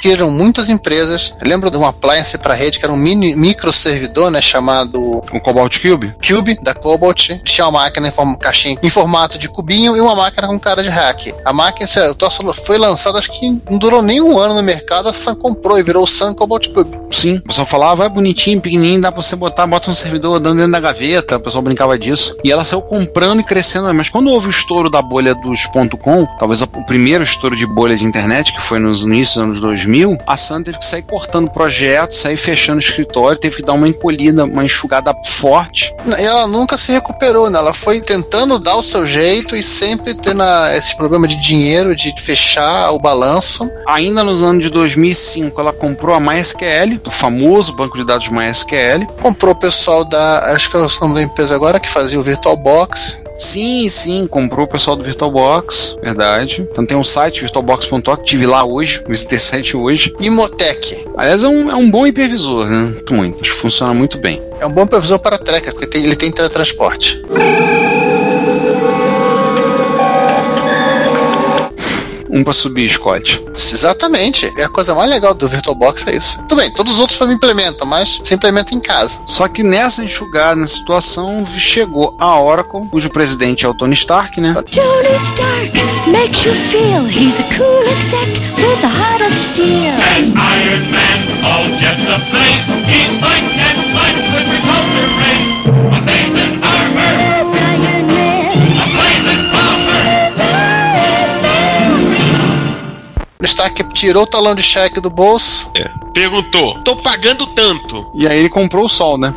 Surgiram muitas empresas. Lembro de uma appliance para rede que era um mini microservidor, né, chamado O Cobalt Cube? Cube da Cobalt. Tinha uma máquina em form caixinha em formato de cubinho e uma máquina com cara de hack. A máquina esse troço foi lançada, acho que não durou nem um ano no mercado. A Sun comprou e virou o Sun Cobalt Cube. Sim. O pessoal falava, é bonitinho, pequenininho, dá pra você botar, bota um servidor dando dentro da gaveta. O pessoal brincava disso. E ela saiu comprando e crescendo. Mas quando houve o estouro da bolha dos .com, talvez o primeiro estouro de bolha de internet, que foi nos inícios dos anos 2000, a Sun teve que sair cortando projetos, sair fechando o escritório, teve que dar uma encolhida, uma enxugada forte. E ela nunca se recuperou, né? Ela foi tentando dar o seu jeito e sempre tendo a- esse problema de dinheiro, de fechar o balanço. Ainda nos anos de 2005, ela comprou a MySQL, o famoso banco de dados MySQL. Comprou o pessoal da. Acho que é o nome da empresa agora, que fazia o VirtualBox. Sim, sim, comprou o pessoal do VirtualBox, verdade. Então tem um site, virtualbox.org, tive lá hoje, visitei site hoje. Imotec. Aliás, é um, é um bom hipervisor, né? Muito, acho que funciona muito bem. É um bom previsor para tracker, porque tem- ele tem teletransporte. Um pra subir, Scott. Exatamente. É a coisa mais legal do VirtualBox é isso. Tudo bem, todos os outros também implementam, mas se implementa em casa. Só que nessa enxugada, nessa situação, chegou a Oracle, cujo presidente é o Tony Stark, né? Tony Stark makes you feel he's a cool exec with the hottest steel. As Iron Man, all jets ablaze, he's like and slice with repulsor rays. Amazing Stark tirou o talão de cheque do bolso. É. Perguntou, tô pagando tanto. E aí ele comprou o sol, né?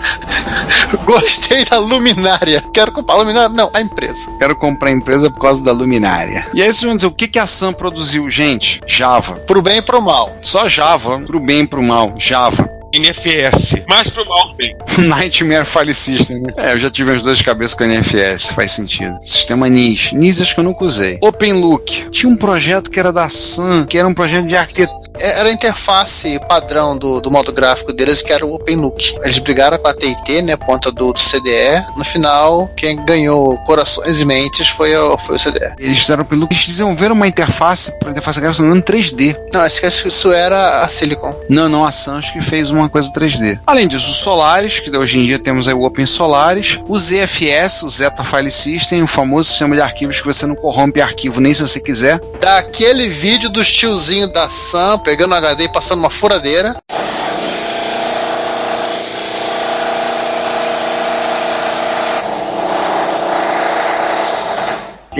Gostei da luminária. Quero comprar a luminária? Não, a empresa. Quero comprar a empresa por causa da luminária. E aí vocês vão dizer, o que, que a Sam produziu? Gente, Java. Pro bem e pro mal. Só Java, pro bem e pro mal. Java. NFS. Mais pro mal bem. Nightmare File System, né? É, eu já tive as duas cabeças com a NFS, faz sentido. Sistema NIS. NIS acho que eu nunca usei. OpenLook. Tinha um projeto que era da Sun, que era um projeto de arquitetura. É, Era a interface padrão do, do modo gráfico deles, que era o OpenLook. Eles brigaram com a TIT, né, por conta do, do CDE. No final, quem ganhou corações e mentes foi o, foi o CDE. Eles fizeram OpenLook. Eles desenvolveram uma interface para interface gráfica no 3D. Não, acho que isso era a Silicon. Não, não, a Sun acho que fez uma coisa 3D. Além disso, o Solaris, que hoje em dia temos aí o Open Solaris, o ZFS, o Zeta File System, o famoso sistema de arquivos que você não corrompe arquivo nem se você quiser. Daquele vídeo dos tiozinhos da Sam pegando HD e passando uma furadeira.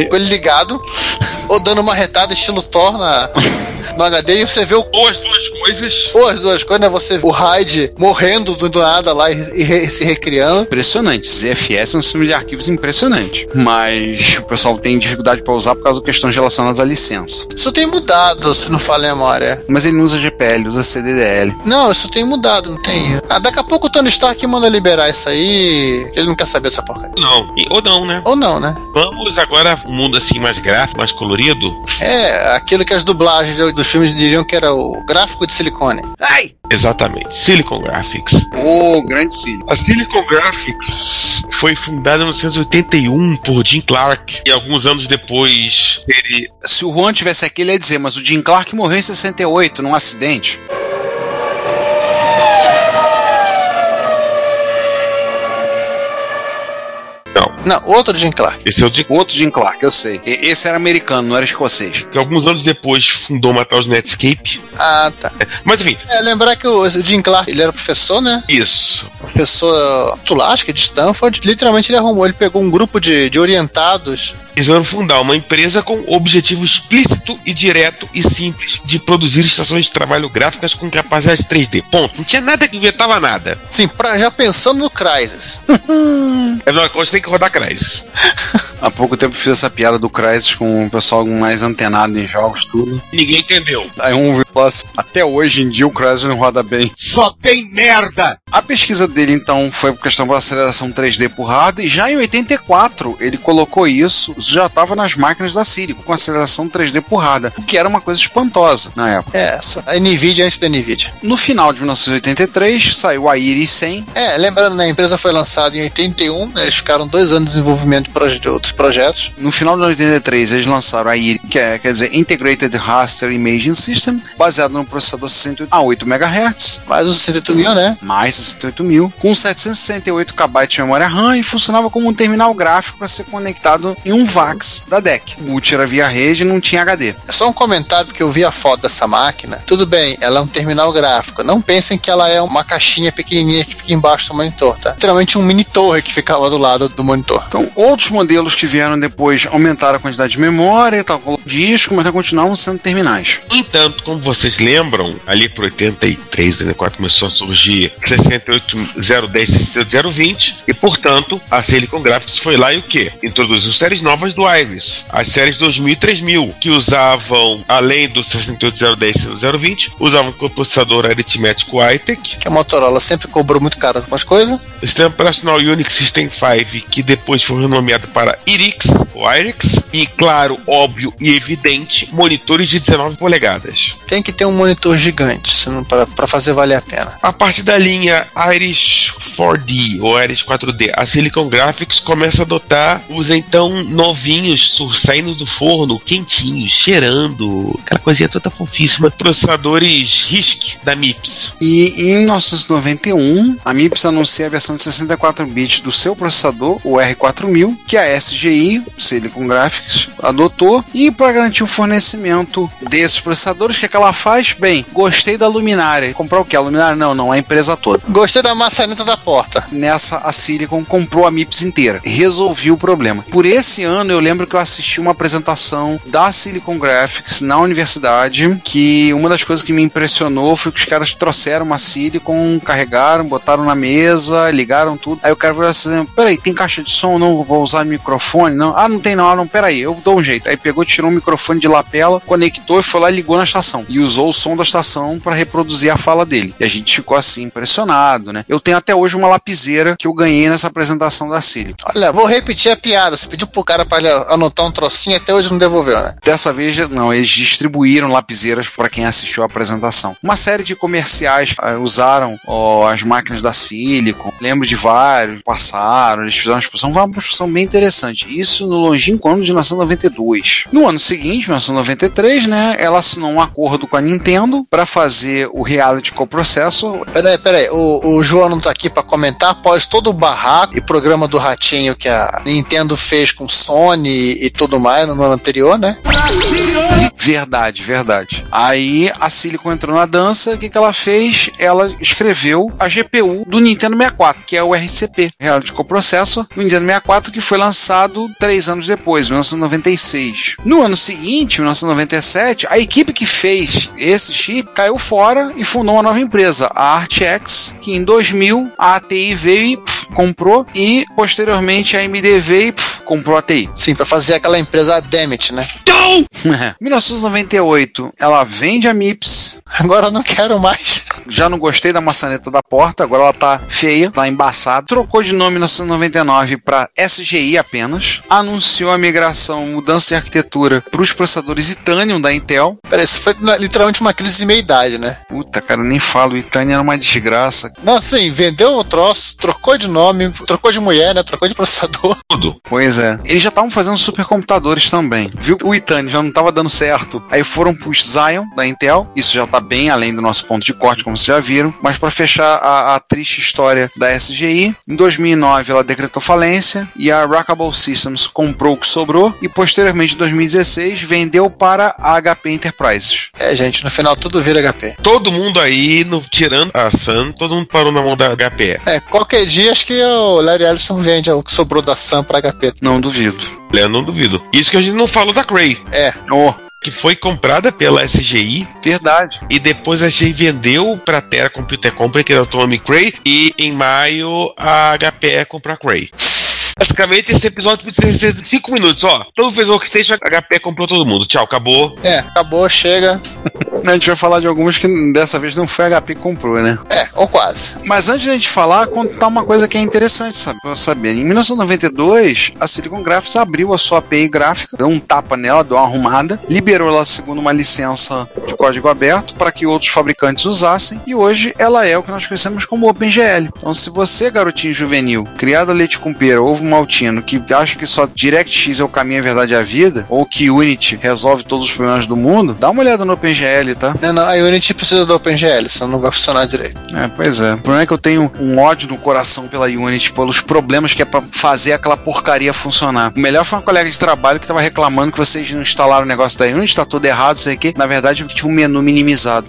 Com ele ligado, ou dando uma retada estilo Thor na, no HD e você vê o. Ou as duas coisas. Ou as duas coisas, né? Você vê o Hyde morrendo do, nada lá e, e se recriando. Impressionante. ZFS é um sistema de arquivos impressionante. Mas o pessoal tem dificuldade para usar por causa de questões relacionadas à licença. Isso tem mudado, se não falha a memória. Mas ele não usa GPL, usa CDDL. Não, isso tem mudado, não tem. Ah, daqui a pouco o Tony Stark manda liberar isso aí, ele não quer saber dessa porcaria. Não. E- Ou não, né? Ou não, né? Vamos agora um mundo assim mais gráfico, mais colorido. É, aquilo que as dublagens do- dos filmes diriam que era o gráfico de silicone. Ai! Exatamente. Silicon Graphics. Ô, grande Cílio. A Silicon Graphics foi fundada em 1981 por Jim Clark e alguns anos depois ele Se o Juan tivesse aqui, ele ia dizer, mas o Jim Clark morreu em 68, num acidente. Não, outro Jim Clark. esse é o Jim Outro Jim Clark, eu sei. E- esse era americano, não era escocês. que alguns anos depois fundou uma tal de Netscape. Ah, tá. Mas enfim, É, lembrar que o, o Jim Clark, ele era professor, né? isso. Professor que de Stanford. Literalmente ele arrumou, ele pegou um grupo de, de orientados Resolveram fundar uma empresa com objetivo explícito e direto e simples de produzir estações de trabalho gráficas com capacidade 3D. Ponto. Não tinha nada que inventava nada. Sim, pra, já pensando no Crysis. É uma coisa que tem que rodar Crysis. Há pouco tempo fiz essa piada do Crysis com o pessoal mais antenado em jogos, tudo. Ninguém entendeu. Aí um assim, até hoje em dia o Crysis não roda bem. Só tem merda! A pesquisa dele, então, foi por questão da aceleração 3D por hardware, e já em 84 ele colocou isso, isso já estava nas máquinas da Siri, com aceleração 3D por hardware, o que era uma coisa espantosa na época. É, a Nvidia antes da Nvidia. No final de 1983, saiu a Iris 100, É, lembrando, né, a empresa foi lançada em 81, né, eles ficaram dois anos de desenvolvimento de, proje- de outros projetos. No final de 83, eles lançaram a IRI, que é, quer dizer, Integrated Raster Imaging System, baseado no processador 68 a 8 MHz, Mais uns 68 mil, né? mais 68 mil, com 768 KB de memória RAM e funcionava como um terminal gráfico para ser conectado em um VAX da DEC. O boot era via rede e não tinha HD. É só um comentário, porque eu vi a foto dessa máquina. Tudo bem, ela é um terminal gráfico. Não pensem que ela é uma caixinha pequenininha que fica embaixo do monitor, tá? Literalmente um mini torre que ficava do lado do monitor. Então, outros modelos que vieram depois aumentaram a quantidade de memória e tal, disco, mas continuavam sendo terminais. No entanto, como vocês lembram, ali por 83, 84 começou a surgir 68010 e 68020 e, portanto, a Silicon Graphics foi lá e o quê? Introduziu séries novas do Iris, as séries 2000 e 3000, que usavam, além do 68010 e 68020, usavam o processador aritmético iTech, Que a Motorola sempre cobrou muito caro algumas coisas. o sistema operacional Unix System 5, que depois foi renomeado para IRIX, ou IRIX, e, claro, óbvio e evidente, monitores de 19 polegadas. Tem que ter um monitor gigante pra fazer valer a pena. A partir da linha Iris 4D ou Iris 4D, a Silicon Graphics começa a adotar os então novinhos saindo do forno, quentinhos, cheirando, aquela coisinha toda fofíssima, processadores RISC da MIPS. E em 1991, a MIPS anuncia a versão de 64 bits do seu processador, o R4000, que a SGI, Silicon Graphics, adotou. E para garantir o fornecimento desses processadores, o que, é que ela faz? Bem, gostei da luminária. Comprar o que? A luminária? Não, não, a empresa toda. Gostei da maçaneta da porta. Nessa, a Silicon comprou a MIPS inteira. Resolvi o problema. Por esse ano, eu lembro que eu assisti uma apresentação da Silicon Graphics na universidade, que uma das coisas que me impressionou foi que os caras trouxeram uma Silicon, carregaram, botaram na mesa, ligaram tudo. Aí o cara falou assim, peraí, tem caixa de som? Não, vou usar microfone? Não. Ah, não tem não, ah, não, peraí, eu dou um jeito. Aí pegou, tirou um microfone de lapela, conectou e foi lá e ligou na estação. E usou o som da estação para reproduzir a fala dele. E a gente ficou assim, impressionado, né? Eu tenho até hoje uma lapiseira que eu ganhei nessa apresentação da Silicon. Olha, vou repetir a piada. Você pediu pro cara ele anotar um trocinho até hoje não devolveu, né? Dessa vez, não, eles distribuíram lapiseiras para quem assistiu a apresentação. Uma série de comerciais ah, usaram ó, as máquinas da Silicon. Lembro de vários, passaram, eles fizeram uma exposição, uma exposição bem interessante. Isso no longínquo ano de 1992. No ano seguinte, 1993, né, ela assinou um acordo com a Nintendo para fazer o reality coprocessor. Peraí, peraí. O, o João não tá aqui pra comentar. Após todo o barraco e programa do Ratinho que a Nintendo fez com Sony e tudo mais no ano anterior, né? Verdade, verdade. Aí a Silicon entrou na dança, o que, que ela fez? Ela escreveu a GPU do Nintendo 64, que é o RCP, Reality Coprocessor, do Nintendo 64, que foi lançado três anos depois, 1996. No ano seguinte, 1997, a equipe que fez esse chip caiu fora e fundou uma nova empresa, a ArtX, que em 2000 a ATI veio e pff, comprou, e posteriormente a AMD veio e pff, comprou a ATI. Sim, pra fazer aquela empresa Demet, né? 1998, ela vende a MIPS. Agora eu não quero mais. Já não gostei da maçaneta da porta, agora ela tá feia, tá embaçada. Trocou de nome em 1999 para SGI apenas. Anunciou a migração, mudança de arquitetura para os processadores Itanium da Intel. Peraí, isso foi literalmente uma crise de meia-idade, né? Puta, cara, nem falo, o Itanium era uma desgraça. Não, assim, vendeu o troço, trocou de nome, trocou de mulher, né? Trocou de processador. Tudo. Pois é. Eles já estavam fazendo supercomputadores também. Viu o Itanium já não estava dando certo. Aí foram pros Zion da Intel. Isso já tá bem além do nosso ponto de corte, como vocês já viram. Mas para fechar a, a triste história da SGI, em 2009 ela decretou falência e a Rockable Systems comprou o que sobrou e posteriormente em 2016 vendeu para a HP Enterprises. É, gente, no final tudo vira HP. Todo mundo aí, no- tirando a Sun, todo mundo parou na mão da HPE. É, qualquer dia acho que o Larry Ellison vende o que sobrou da Sam pra HP. Não duvido. Eu não duvido. Isso que a gente não falou da Cray, É, Oh, que foi comprada pela SGI verdade. e depois a SGI vendeu pra Terra Computer Company, que era a Atomic Cray, e em maio a HPE comprou a Cray. Basicamente, esse episódio precisa ser 5 minutos, ó. Todo mundo fez Workstation, a HPE comprou todo mundo. Tchau, acabou. é, acabou, chega. A gente vai falar de algumas que dessa vez não foi a HP que comprou, né? É, ou quase. Mas antes da gente falar, contar uma coisa que é interessante, sabe? Pra saber. Em 1992, a Silicon Graphics abriu a sua API gráfica, deu um tapa nela, deu uma arrumada, liberou ela segundo uma licença de código aberto para que outros fabricantes usassem, e hoje ela é o que nós conhecemos como OpenGL. Então, se você, garotinho juvenil, criado a leite com pera, ovo maltino, que acha que só DirectX é o caminho, a verdade e a vida, ou que Unity resolve todos os problemas do mundo, dá uma olhada no OpenGL, tá? Não, não, a Unity precisa do OpenGL, senão não vai funcionar direito. É, pois é. O problema é que eu tenho um ódio no coração pela Unity, pelos problemas que é pra fazer aquela porcaria funcionar. O melhor foi uma colega de trabalho que tava reclamando que vocês não instalaram o negócio da Unity, tá tudo errado, sei o quê. Na verdade, tinha um menu minimizado.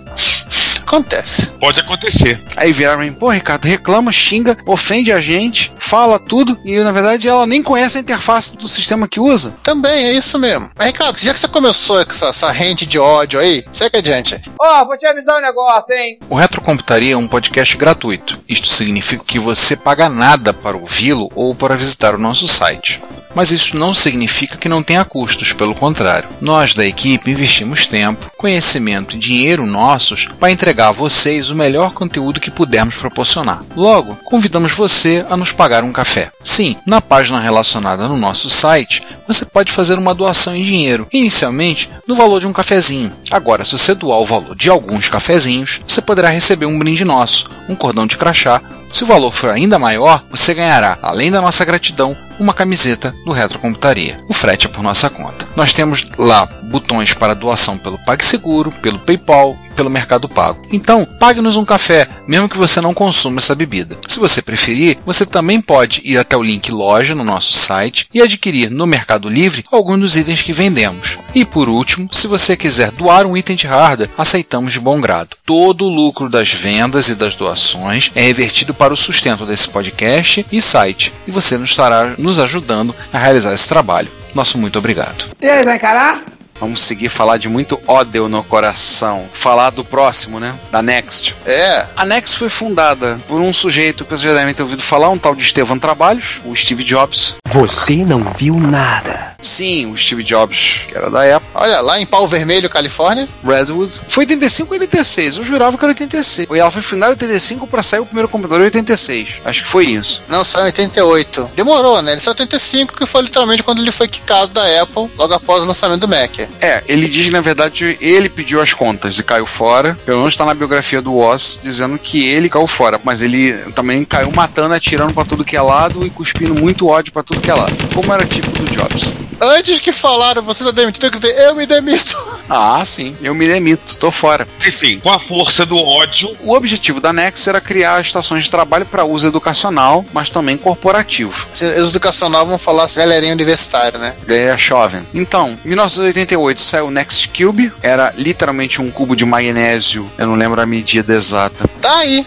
Acontece. Pode acontecer. Aí viraram pô, Ricardo, reclama, xinga, ofende a gente, fala tudo, e na verdade ela nem conhece a interface do sistema que usa. Também é isso mesmo. Mas, Ricardo, já que você começou com essa, essa rente de ódio aí, segue adiante. Ó, vou te avisar um negócio, hein? O Retrocomputaria é um podcast gratuito. Isto significa que você paga nada para ouvi-lo ou para visitar o nosso site. Mas isso não significa que não tenha custos, pelo contrário. Nós da equipe investimos tempo, conhecimento e dinheiro nossos para entregar a vocês o melhor conteúdo que pudermos proporcionar. Logo, convidamos você a nos pagar um café. Sim, na página relacionada no nosso site, você pode fazer uma doação em dinheiro, inicialmente no valor de um cafezinho. Agora, se você doar o valor de alguns cafezinhos, você poderá receber um brinde nosso, um cordão de crachá. Se o valor for ainda maior, você ganhará, além da nossa gratidão, uma camiseta do Retrocomputaria. O frete é por nossa conta. Nós temos lá botões para doação pelo PagSeguro, pelo PayPal e pelo Mercado Pago. Então, pague-nos um café, mesmo que você não consuma essa bebida. Se você preferir, você também pode ir até o link loja no nosso site e adquirir no Mercado Livre alguns dos itens que vendemos. E por último, se você quiser doar um item de hardware, aceitamos de bom grado. Todo o lucro das vendas e das doações é revertido para o sustento desse podcast e site, e você nos estará nos ajudando a realizar esse trabalho. Nosso muito obrigado. E aí, vai encarar? Vamos seguir falar de muito ódio no coração. Falar do próximo, né? Da Next. É, A Next foi fundada por um sujeito que vocês já devem ter ouvido falar, um tal de Estevan Trabalhos, o Steve Jobs. Você não viu nada. Sim, o Steve Jobs, que era da Apple. olha lá em Pau Vermelho, Califórnia. Redwood. Foi 85 ou 86? Eu jurava que era 86. E ela foi fundada em 85 para sair o primeiro computador em 86. Acho que foi isso. Não, saiu em 88. Demorou, né? Ele saiu em 85, que foi literalmente quando ele foi quicado da Apple, logo após o lançamento do Mac. É, ele diz na verdade ele pediu as contas e caiu fora. Pelo menos está na biografia do Oz dizendo que ele caiu fora. Mas ele também caiu matando, atirando para tudo que é lado e cuspindo muito ódio para tudo que é lado. Como era tipo do Jobs. Antes que falaram, você tá demitido, eu gritei, eu me demito. Ah, sim, eu me demito, tô fora. Enfim, com a força do ódio, O objetivo da Nex era criar estações de trabalho para uso educacional, mas também corporativo. Os educacional vão falar assim, galerinha universitária, né? Galera jovem. Então, em 1988 saiu o Next Cube, era literalmente um cubo de magnésio, eu não lembro a medida exata. Tá aí,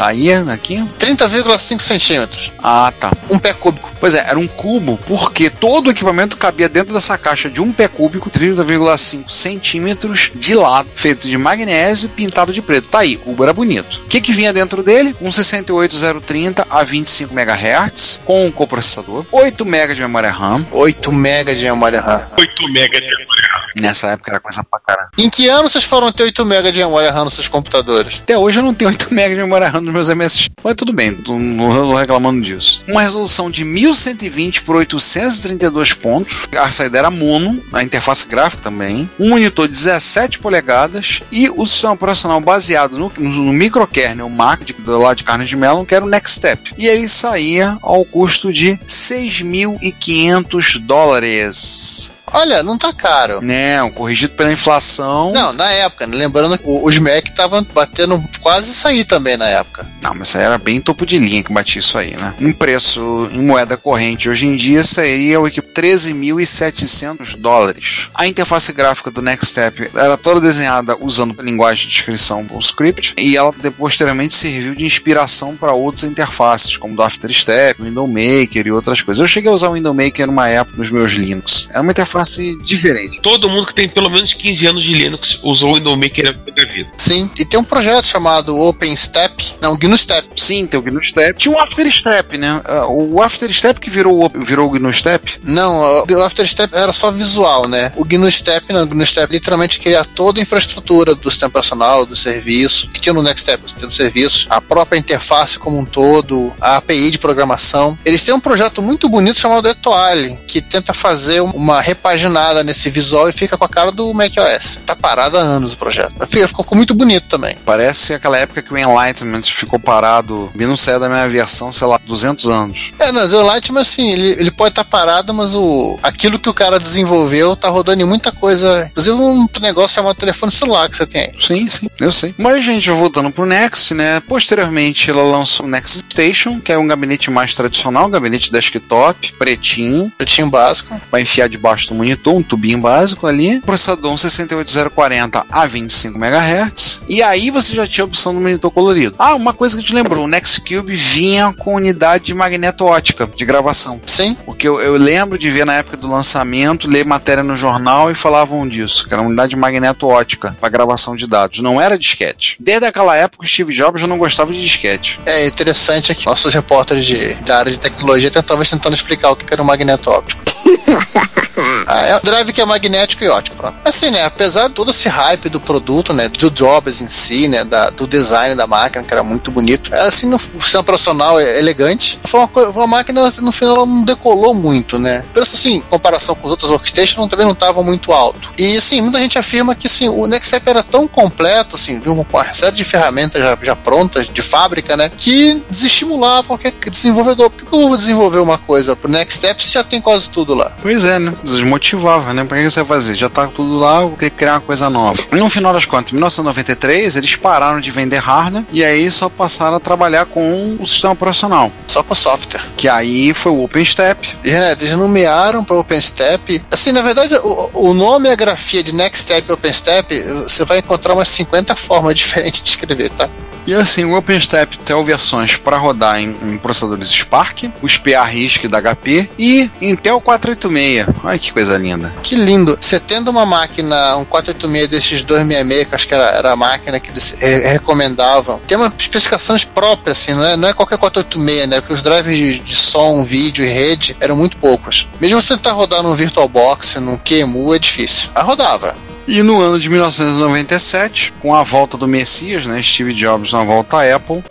aí, aqui? 30,5 centímetros. Ah, tá. Um pé cúbico. Pois é, era um cubo, porque todo o equipamento cabia dentro dessa caixa de um pé cúbico, 30,5 centímetros de lado, feito de magnésio pintado de preto. Tá aí, o cubo era bonito. O que, que vinha dentro dele? Um 68030 a 25 MHz, com um coprocessador, 8 MB de memória RAM. 8 MB de memória RAM. 8 mega de memória. Nessa época era coisa pra caramba. Em que ano vocês foram ter 8 MB de memória RAM nos seus computadores? Até hoje eu não tenho 8 MB de memória RAM nos meus MSX. Mas tudo bem, não tô reclamando disso. Uma resolução de 1120 por 832 pontos. A saída era mono, a interface gráfica também. Um monitor de 17 polegadas e o sistema operacional baseado no, no, microkernel Mac de, lado de Carnegie que era o Next Step. E ele saía ao custo de 6.500 dólares. Olha, não tá caro. Né, um corrigido pela inflação. Não, na época, né? lembrando que os Mac estavam batendo quase aí também na época. Não, mas isso aí era bem topo de linha que batia isso aí, né? Em preço em moeda corrente hoje em dia seria o equipe 13.700 dólares. A interface gráfica do Next Step era toda desenhada usando a linguagem de descrição do script e ela posteriormente serviu de inspiração para outras interfaces, como do After Step, Window Maker e outras coisas. Eu cheguei a usar o Window Maker numa época nos meus Linux. Era uma interface diferente. Todo mundo que tem pelo menos 15 anos de Linux usou o Window Maker na vida. Sim, e tem um projeto chamado OpenStep, não, GNU Step. Sim, tem o GNU Step. Tinha o After Step, né? Ah, O After Step que virou, virou o GNU Step. Não, o After Step era só visual, né? O GNU Step, não, o GNU Step literalmente cria toda a infraestrutura do sistema operacional, do serviço, que tinha no Next Step, o sistema do serviço, a própria interface como um todo, a API de programação. Eles têm um projeto muito bonito chamado Etoile, que tenta fazer uma repaginada nesse visual e fica com a cara do macOS. Tá parado há anos o projeto. Ficou muito bonito também. Parece aquela época que o Enlightenment ficou parado, e não saiu da minha versão, sei lá, 200 anos. É, não, o Light, mas assim, ele, ele pode estar parado, mas o, aquilo que o cara desenvolveu tá rodando em muita coisa. Inclusive um negócio chamado telefone celular que você tem aí. Sim, sim, eu sei. Mas, gente, voltando pro Next, né? Posteriormente, ela lançou o Next Station, que é um gabinete mais tradicional, um gabinete desktop, pretinho, Pretinho básico. vai enfiar debaixo do monitor, um tubinho básico ali. Processador um 68040 a 25 MHz. E aí você já tinha a opção do monitor colorido. Ah, uma coisa que te lembrou, o Nextcube vinha com unidade de magneto ótica de gravação. Sim. Porque eu, eu lembro de ver na época do lançamento, ler matéria no jornal e falavam disso, que era uma unidade de magneto ótica para gravação de dados, não era disquete. Desde aquela época, o Steve Jobs já não gostava de disquete. É interessante aqui. Nossos repórteres de, da área de tecnologia talvez tentando explicar o que que era o magneto óptico. Ah, é um drive que é magnético e ótico, pronto. Assim, né, apesar de todo esse hype do produto, né, do Jobs em si, né, da- do design da máquina, que era muito bonito, assim, no o sistema operacional é elegante, foi uma, máquina, no final, ela não decolou muito, né. Pensa assim, em comparação com os outros workstations, também não estava muito alto. E, assim, muita gente afirma que, assim, o Nextstep era tão completo, assim, viu, com uma série de ferramentas já, já prontas, de fábrica, né, que desestimulava qualquer desenvolvedor. Por que eu vou desenvolver uma coisa pro Nextstep se já tem quase tudo lá? Pois é, né? Desmotivava, né? Pra que você vai fazer? Já tá tudo lá, vou ter que criar uma coisa nova. No final das contas, em 1993, eles pararam de vender hardware e aí só passaram a trabalhar com o sistema operacional. Só com software. Que aí foi o OpenStep. E, né, eles nomearam para OpenStep. Assim, na verdade, o, o nome e a grafia de Nextstep e OpenStep, você vai encontrar umas 50 formas diferentes de escrever, tá? E assim, o OpenStep tem versões para rodar em, em processadores Spark, os PA RISC da HP e Intel 486. Olha que coisa linda. Que lindo. Você tendo uma máquina, um 486 desses 266, que acho que era, era a máquina que eles eh, recomendavam, tem uma especificações próprias, assim, não é, não é qualquer 486, né? Porque os drivers de, de som, vídeo e rede eram muito poucos. Mesmo você tentar rodar num VirtualBox, num QEMU, é difícil. Mas rodava. E no ano de 1997, com a volta do Messias, né, Steve Jobs na volta à Apple,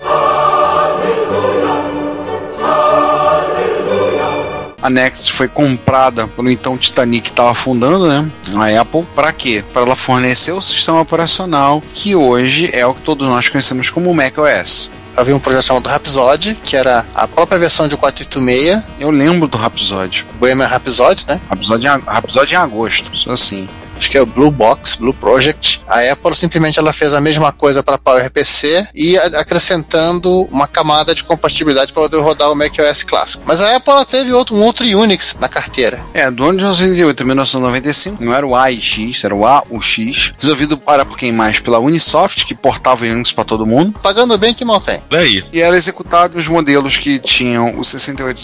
a Next foi comprada pelo então Titanic que estava fundando, né, a Apple, para quê? Para ela fornecer o sistema operacional que hoje é o que todos nós conhecemos como macOS. Havia um projeto chamado Rhapsody, que era a própria versão de 486, Eu lembro do Rhapsody. Bohemian Rhapsody, né? Rhapsody em, Rhapsody em agosto, assim. Acho que é o Blue Box, Blue Project. A Apple simplesmente ela fez a mesma coisa para PowerPC e a- acrescentando uma camada de compatibilidade para poder rodar o macOS clássico. Mas a Apple ela teve outro, um outro Unix na carteira. É, do ano de 1998 a 1995, não era o AIX, era o AUX, desenvolvido para por quem mais? Pela Unisoft, que portava Unix para todo mundo. Pagando bem que mal tem. Daí. E era executado nos modelos que tinham o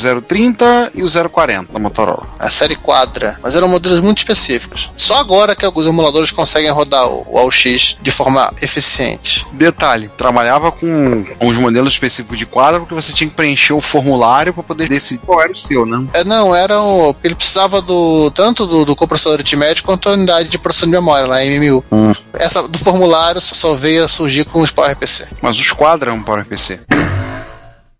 68030 e o 040 da Motorola. A série quadra, mas eram modelos muito específicos. Só agora que alguns emuladores conseguem rodar o, AUX de forma eficiente. Detalhe, trabalhava com uns modelos específicos de quadro porque você tinha que preencher o formulário para poder decidir qual era o seu, né? É, não, era o. Ele precisava do. tanto do, do coprocessador aritmético quanto a unidade de processamento de memória, lá MMU. Hum. Essa do formulário só- veio a surgir com os PowerPC. Mas os quadros eram para o PC.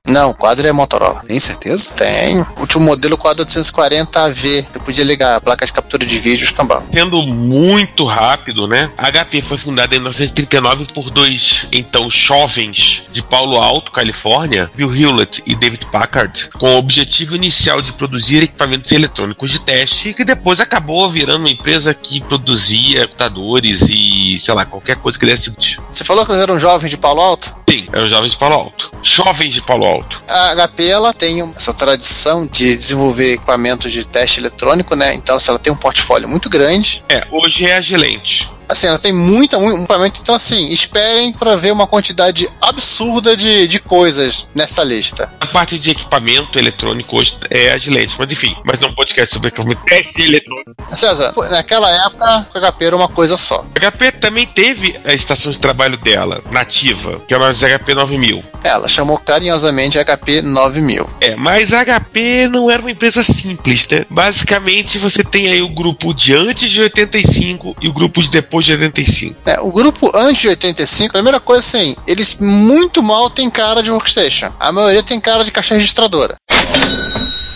Não, o quadro é Motorola. Tem certeza? Tem. O último modelo, quadro 840 AV. Você podia ligar a placa de captura de vídeo e escambau. Sendo muito rápido, né? A HP foi fundada em 1939 por dois, então, jovens de Paulo Alto, Califórnia, Bill Hewlett e David Packard, com o objetivo inicial de produzir equipamentos eletrônicos de teste, que depois acabou virando uma empresa que produzia computadores e, sei lá, qualquer coisa que desse útil. Você falou que eles eram jovens de Palo Alto? Sim, eram jovens de Palo Alto. Jovens de Palo Alto. A HP ela tem essa tradição de desenvolver equipamentos de teste eletrônico, né? Então assim, ela tem um portfólio muito grande. É, hoje é a Gilente. Assim, ela tem muita, muito equipamento. Então, assim, esperem para ver uma quantidade absurda de, de coisas nessa lista. A parte de equipamento eletrônico hoje é a Gilente, mas enfim, mas não podcast sobre equipamento teste eletrônico. César, naquela época, a HP era uma coisa só. A HP também teve a estação de trabalho dela, nativa, que é uma HP 9000. Ela chamou carinhosamente HP 9000. É, mas a HP não era uma empresa simples, né? Basicamente, você tem aí o grupo de antes de 85 e o grupo de depois de 85. É, o grupo antes de 85, a primeira coisa assim, eles muito mal têm cara de workstation. A maioria tem cara de caixa registradora.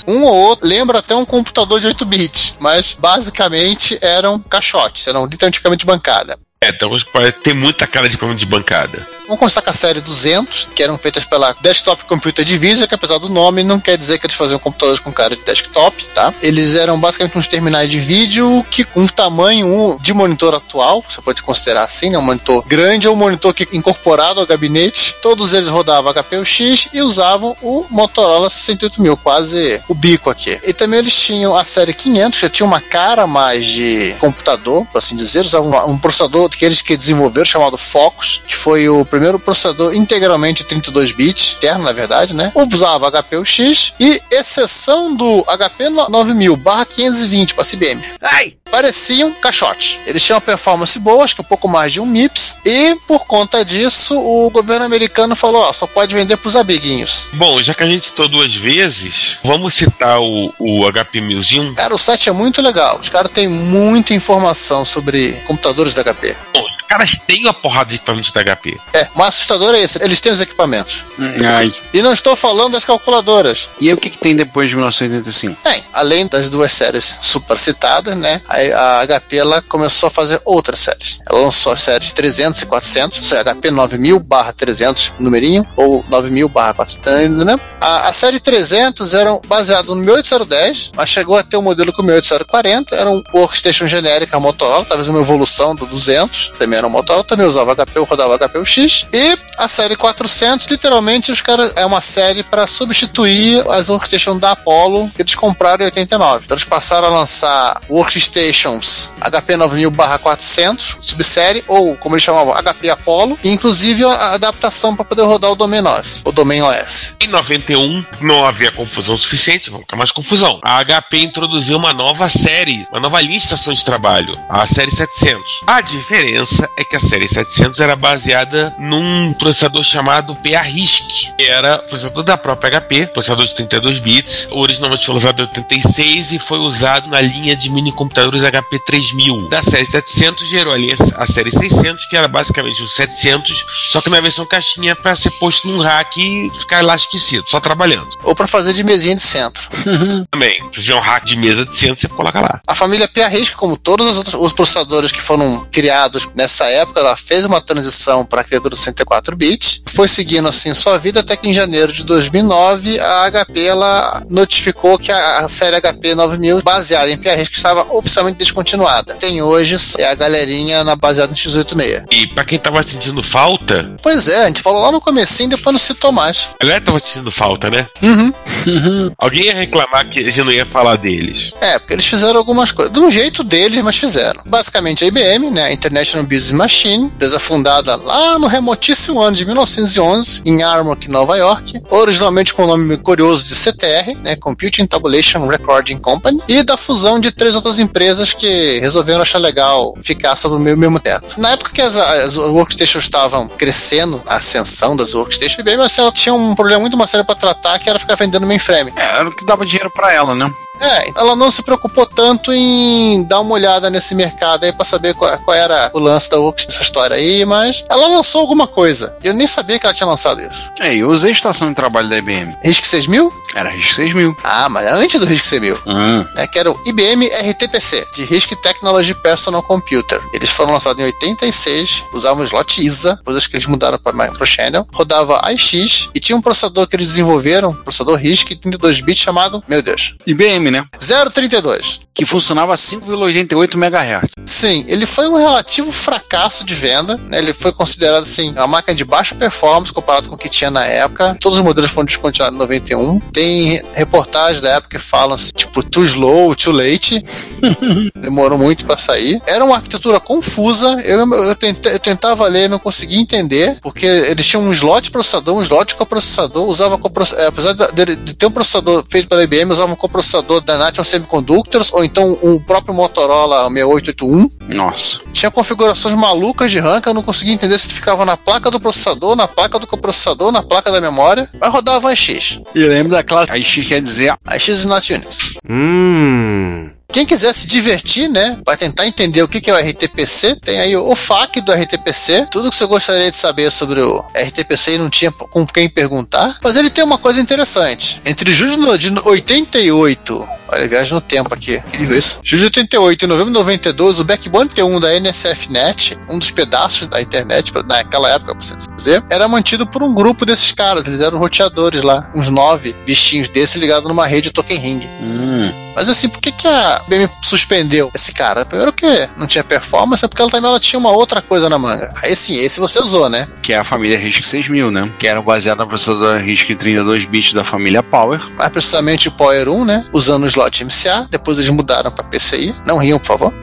Um ou outro lembra até um computador de 8 bits, mas basicamente eram caixotes, eram literalmente bancada. É, então tem muita cara de equipamento de bancada. Vamos começar com a série 200, que eram feitas pela Desktop Computer Division, que apesar do nome não quer dizer que eles faziam computadores com cara de desktop, tá? Eles eram basicamente uns terminais de vídeo que com um tamanho de monitor atual, você pode considerar assim, né? Um monitor grande ou um monitor que incorporado ao gabinete. Todos eles rodavam HPUX e usavam o Motorola 68000, quase o bico aqui. E também eles tinham a série 500, que tinha uma cara mais de computador, por assim dizer, usavam um processador que eles que desenvolveram chamado Focus, que foi o primeiro processador integralmente 32 bits, interno na verdade, né? Usava HPUX e exceção do HP 9000/520 para CBM. Ai! Pareciam caixotes. Eles tinham uma performance boa, acho que um pouco mais de um MIPS, e por conta disso o governo americano falou: ó, só pode vender pros amiguinhos. Bom, já que a gente citou duas vezes, vamos citar o, o HP 1001. Cara, o site é muito legal. Os caras têm muita informação sobre computadores da HP. Bom, os caras têm uma porrada de equipamentos da HP. É, mais assustador é esse, eles têm os equipamentos. Ai. E não estou falando das calculadoras. E aí, o que, que tem depois de 1985? Bem, além das duas séries super citadas, né? A, a HP ela começou a fazer outras séries. Ela lançou as séries 300 e 400, ou seja, HP 9000/300 numerinho ou 9000/400, né? A, a série 300 era baseada no 18010, mas chegou a ter um modelo com o 18040, era um workstation genérica Motorola, talvez uma evolução do 200, também era um Motorola, também usava HP, rodava E a série 400, literalmente, os caras é uma série para substituir as workstations da Apollo que eles compraram em 89. Então, eles passaram a lançar workstations HP 9000/400, subsérie, ou como eles chamavam, HP Apollo, e inclusive a adaptação para poder rodar o Domain OS, o Domain OS. Em 91, não havia confusão suficiente, vamos ficar mais confusão. A HP introduziu uma nova série, uma nova linha de estações de trabalho, a série 700. A diferença é que a série 700 era baseada num processador chamado PA-RISC, que era processador da própria HP, processador de 32 bits, originalmente foi usado em 86 e foi usado na linha de mini computadores HP 3000. Da série 700 gerou ali a série 600, que era basicamente o 700, só que na versão caixinha para ser posto num rack e ficar lá esquecido, só trabalhando. Ou para fazer de mesinha de centro. Também, se tiver um rack de mesa de centro, você coloca lá. A família PA-RISC, como todos os outros os processadores que foram criados nessa época, ela fez uma transição para a arquitetura 64 bits, foi seguindo assim sua vida até que em janeiro de 2009 a HP ela notificou que a, série HP 9000 baseada em PA-RISC estava oficialmente descontinuada. Tem hoje é a galerinha na baseada em x86. E para quem tava sentindo falta, Pois é, a gente falou lá no comecinho, depois não citou mais. a galera tava sentindo falta, né? Uhum. Alguém ia reclamar que a gente não ia falar deles. É, porque eles fizeram algumas coisas. De um jeito deles, mas fizeram. Basicamente a IBM, né? A International Business Machine, empresa fundada lá no remotíssimo ano de 1911, em Armonk, Nova York. Originalmente com o nome curioso de CTR, né? Computing Tabulation Recording Company. E da fusão de três outras empresas que resolveram achar legal ficar sobre o mesmo teto. Na época que as, as workstations estavam crescendo, a ascensão das workstations, a IBM ela tinha um problema muito mais sério para tratar, que era ficar vendendo mainframe. É, era o que dava dinheiro pra ela, né? É, ela não se preocupou tanto em dar uma olhada nesse mercado aí pra saber qual, qual era o lance da Works dessa história aí, mas ela lançou alguma coisa. Eu nem sabia que ela tinha lançado isso. É, eu usei a estação de trabalho da IBM. RISC 6000? Era RISC 6000. Ah, mas antes do RISC 6000. Hum. É, que era o IBM RTPC, de RISC Technology Personal Computer. Eles foram lançados em 86, usavam slot ISA, coisas que eles mudaram para microchannel, rodava AIX e tinha um processador que eles desenvolveram, um processador RISC 32 bits chamado, meu Deus, IBM, né? 032. Que funcionava a 5,88 MHz. Sim, ele foi um relativo fracasso de venda. né? Ele foi considerado assim uma máquina de baixa performance comparado com o que tinha na época. Todos os modelos foram descontinuados em 91. Tem reportagens da época que falam assim, tipo too slow, too late. Demorou muito para sair. Era uma arquitetura confusa. Eu, eu, tenta- eu tentava ler, não conseguia entender, porque eles tinham um slot processador, um slot coprocessador, usava coproce- é, apesar de, de ter um processador feito pela IBM, usava um coprocessador da National Semiconductors ou então o próprio Motorola 6881. Nossa. Tinha configurações malucas de RAM que eu não conseguia entender se ficava na placa do processador, na placa do coprocessador, na placa da memória, mas rodava AIX. E lembro daquela. AIX quer dizer. AIX is not Unix. Hum. Quem quiser se divertir, né, vai tentar entender o que é o RTPC, tem aí o FAQ do RTPC, tudo que você gostaria de saber sobre o RTPC e não tinha com quem perguntar, mas ele tem uma coisa interessante. Entre julho de 88, olha, viagem no tempo aqui, incrível isso, julho de 88 e novembro de 92, o Backbone T1 da NSFNet, um dos pedaços da internet, naquela época, pra você dizer, era mantido por um grupo desses caras, eles eram roteadores lá, uns nove bichinhos desses ligados numa rede token ring. Hum. Mas assim, por que, que a IBM suspendeu esse cara? Primeiro que não tinha performance, é porque ela também ela tinha uma outra coisa na manga. Aí sim, esse você usou, né? Que é a família RISC 6000, né? Que era baseada na processadora RISC 32 bits da família Power. Mais precisamente o Power 1, né? Usando o slot MCA. Depois eles mudaram pra PCI. Não riam, por favor.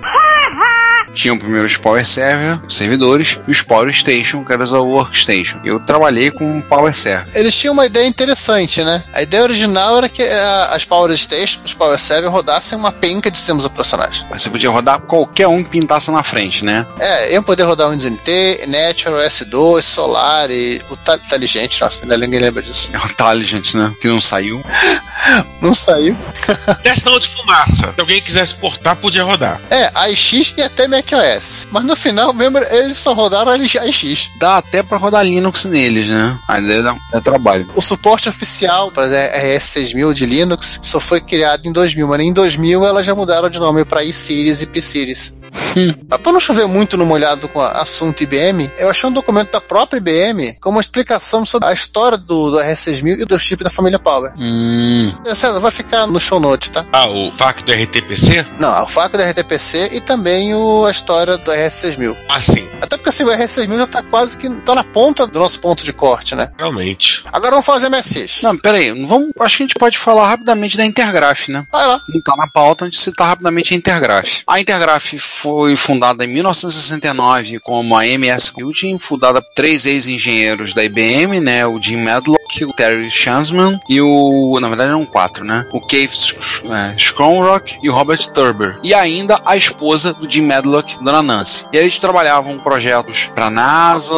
Tinham primeiro os Power Server, os servidores, e os Power Station, que era o Workstation. Eu trabalhei com Power Server. Eles tinham uma ideia interessante, né? A ideia original era que eh, as Power Station, os Power Server, rodassem uma penca de sistemas operacionais. Você podia rodar qualquer um que pintasse na frente, né? É, eu poder rodar o Windows NT, Natural, S2, Solar e o Ta- Inteligente. Nossa, ainda ninguém lembra disso. É o Taligent, né? Que não saiu. Não saiu. Testão de fumaça. Se alguém quisesse portar, podia rodar. É, AIX e até macOS. Mas no final, mesmo, eles só rodaram AIX. Dá até pra rodar Linux neles, né? Aí dá, dá trabalho. O suporte oficial para RS6000 de Linux só foi criado em 2000, mas em 2000 elas já mudaram de nome para iSeries e P-Series. Mas pra não chover muito no molhado com o assunto IBM, eu achei um documento da própria IBM com uma explicação sobre a história do, do RS6000 e dos chips da família Power. Hum. César, vai ficar no show notes, tá? Ah, o FAQ do RTPC? Não, o faco do RTPC e também o, a história do RS6000. Ah, sim. Até porque assim, o RS6000 já tá quase que tá na ponta do nosso ponto de corte, né? Realmente. Agora vamos falar de MSX. Não, peraí. Vamos, acho que a gente pode falar rapidamente da Intergraph, né? Vai lá. Não tá na pauta, a gente citar rapidamente a Intergraph. A Intergraph foi fundada em 1969 como a MS Computing, fundada por três ex-engenheiros da IBM, né? O Jim Medlock, o Terry Shansman e o... Na verdade eram quatro, né? O Keith é, Scronrock e o Robert Turber. E ainda a esposa do Jim Medlock, Dona Nancy. E eles trabalhavam projetos pra NASA...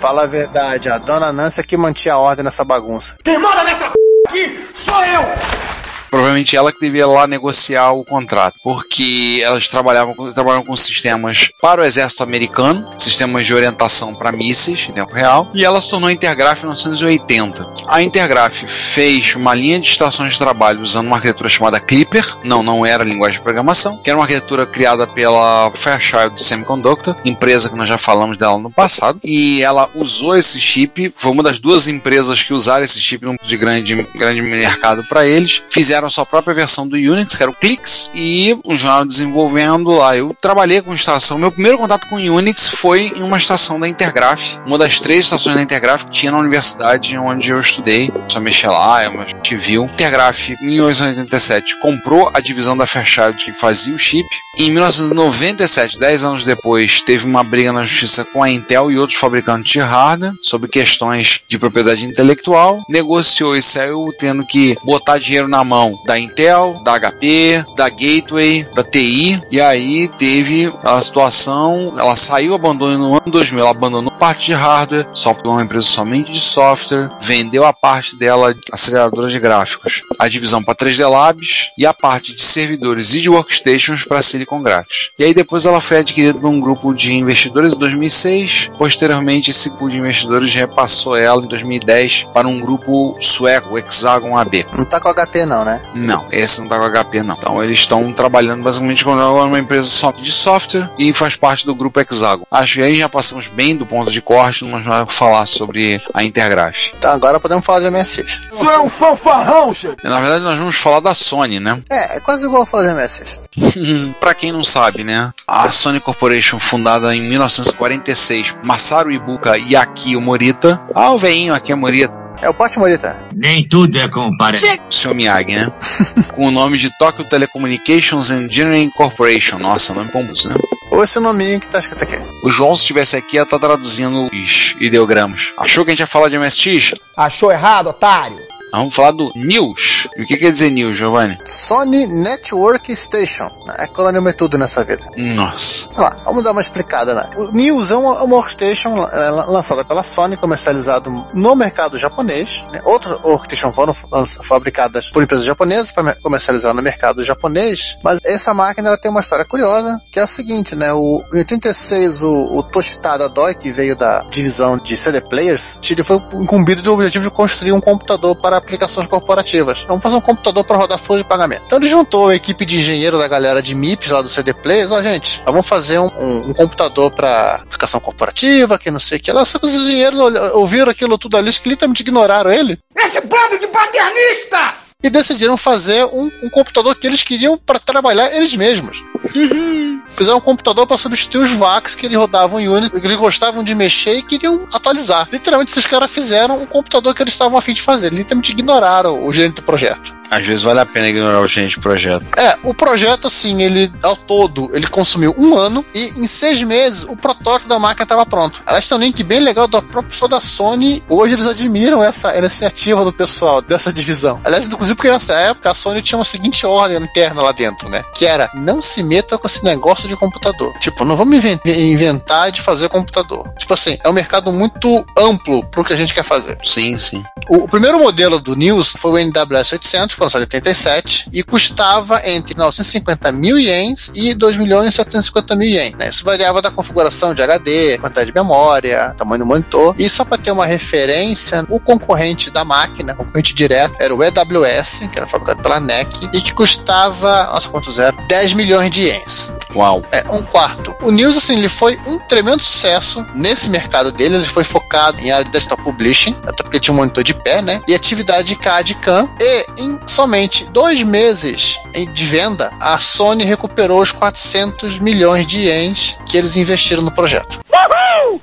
Fala a verdade, a dona Nancy é que mantinha a ordem nessa bagunça. Quem manda nessa aqui sou eu! Provavelmente ela que devia lá negociar o contrato, porque elas trabalhavam com, trabalhavam com sistemas para o exército americano, sistemas de orientação para mísseis em tempo real, e ela se tornou Intergraph em 1980. A Intergraph fez uma linha de estações de trabalho usando uma arquitetura chamada Clipper, não, não era linguagem de programação, que era uma arquitetura criada pela Fairchild Semiconductor, empresa que nós já falamos dela no passado, e ela usou esse chip, foi uma das duas empresas que usaram esse chip de grande, grande mercado para eles, fizeram a sua própria versão do Unix, que era o Clix, e jornal desenvolvendo lá. Eu trabalhei com estação, meu primeiro contato com Unix foi em uma estação da Intergraph, uma das três estações da Intergraph que tinha na universidade onde eu estudei. Só mexer lá, é uma viu. Intergraph, em 1987, comprou a divisão da Fairchild que fazia o chip. Em 1997, 10 anos depois, teve uma briga na justiça com a Intel e outros fabricantes de hardware sobre questões de propriedade intelectual. Negociou e saiu tendo que botar dinheiro na mão da Intel, da HP, da Gateway, da TI. E aí teve a situação, ela saiu, abandonou no ano 2000, ela abandonou parte de hardware, software é uma empresa somente de software, vendeu a parte dela, aceleradora de gráficos, a divisão para 3D Labs e a parte de servidores e de workstations para Silicon Graphics. E aí depois ela foi adquirida por um grupo de investidores em 2006, posteriormente esse pool de investidores repassou ela em 2010 para um grupo sueco, o Hexagon AB. Não tá com HP não, né? Não, esse não tá com HP não. Então eles estão trabalhando basicamente com uma empresa só de software e faz parte do grupo Hexagon. Acho que aí já passamos bem do ponto de corte, não vamos falar sobre a Intergraph. Então agora podemos falar de MSX. Isso é um fanfarrão, chefe. Na verdade nós vamos falar da Sony, né? É, é quase igual falar de MSX. Pra quem não sabe, né? A Sony Corporation, fundada em 1946, Masaru Ibuka e Akio Morita. Ah, o veinho aqui é Morita. É o Pote Morita. Nem tudo é como parece. O Sr. Miyagi, né? Com o nome de Tokyo Telecommunications Engineering Corporation. Nossa, nome pomposo, né? Ou esse nominho que tá escrito aqui. O João, se estivesse aqui, ia estar traduzindo os ideogramas. Achou que a gente ia falar de MSX? Achou errado, otário? Vamos falar do News. E o que quer dizer News, Giovanni? Sony Network Station. É colônia tudo nessa vida. Nossa. Vamos lá, vamos dar uma explicada, né? O News é uma, uma workstation é, lançada pela Sony, comercializado no mercado japonês. Né? Outras workstations foram fabricadas por empresas japonesas para comercializar no mercado japonês. Mas essa máquina ela tem uma história curiosa, que é o seguinte, né? O, em 86, o, o Toshitada Doi, que veio da divisão de CD Players, ele foi incumbido do objetivo de construir um computador para aplicações corporativas. Vamos fazer um computador para rodar folha de pagamento. Então ele juntou a equipe de engenheiro da galera de MIPS lá do CD Players, ó, gente, vamos fazer um, um, um computador para aplicação corporativa, que não sei o que lá. Só que os engenheiros ouviram aquilo tudo ali, literalmente ignoraram ele. Esse bando de paternista! E decidiram fazer um, um computador que eles queriam para trabalhar eles mesmos. Fizeram um computador para substituir os VAX que eles rodavam em Unity, que eles gostavam de mexer e queriam atualizar. Literalmente, esses caras fizeram um computador que eles estavam afim de fazer. Literalmente ignoraram o gerente do projeto. Às vezes vale a pena ignorar o gerente do projeto. É, o projeto, assim, ele, ao todo, ele consumiu um ano e em seis meses o protótipo da máquina estava pronto. Aliás, tem um link bem legal da própria pessoa da Sony. Hoje eles admiram essa iniciativa do pessoal dessa divisão. Aliás, inclusive porque nessa época a Sony tinha uma seguinte ordem interna lá dentro, né? Que era, não se meta com esse negócio de computador. Tipo, não vamos inventar de fazer computador. Tipo assim, é um mercado muito amplo pro que a gente quer fazer. Sim, sim. O, o primeiro modelo do News foi o NWS 800, foi lançado em 87, e custava entre 950 mil ienes e 2 milhões e 750 mil ienes. Né? Isso variava da configuração de HD, quantidade de memória, tamanho do monitor. E só para ter uma referência, o concorrente da máquina, o concorrente direto, era o EWS, que era fabricado pela NEC, e que custava, nossa, quanto zero? 10 milhões de ienes. Uau. É, um quarto. O News, assim, ele foi um tremendo sucesso nesse mercado dele. Ele foi focado em área de desktop publishing, até porque tinha um monitor de pé, né? E atividade CAD CAM. E em somente dois meses de venda, a Sony recuperou os 400 milhões de ienes que eles investiram no projeto.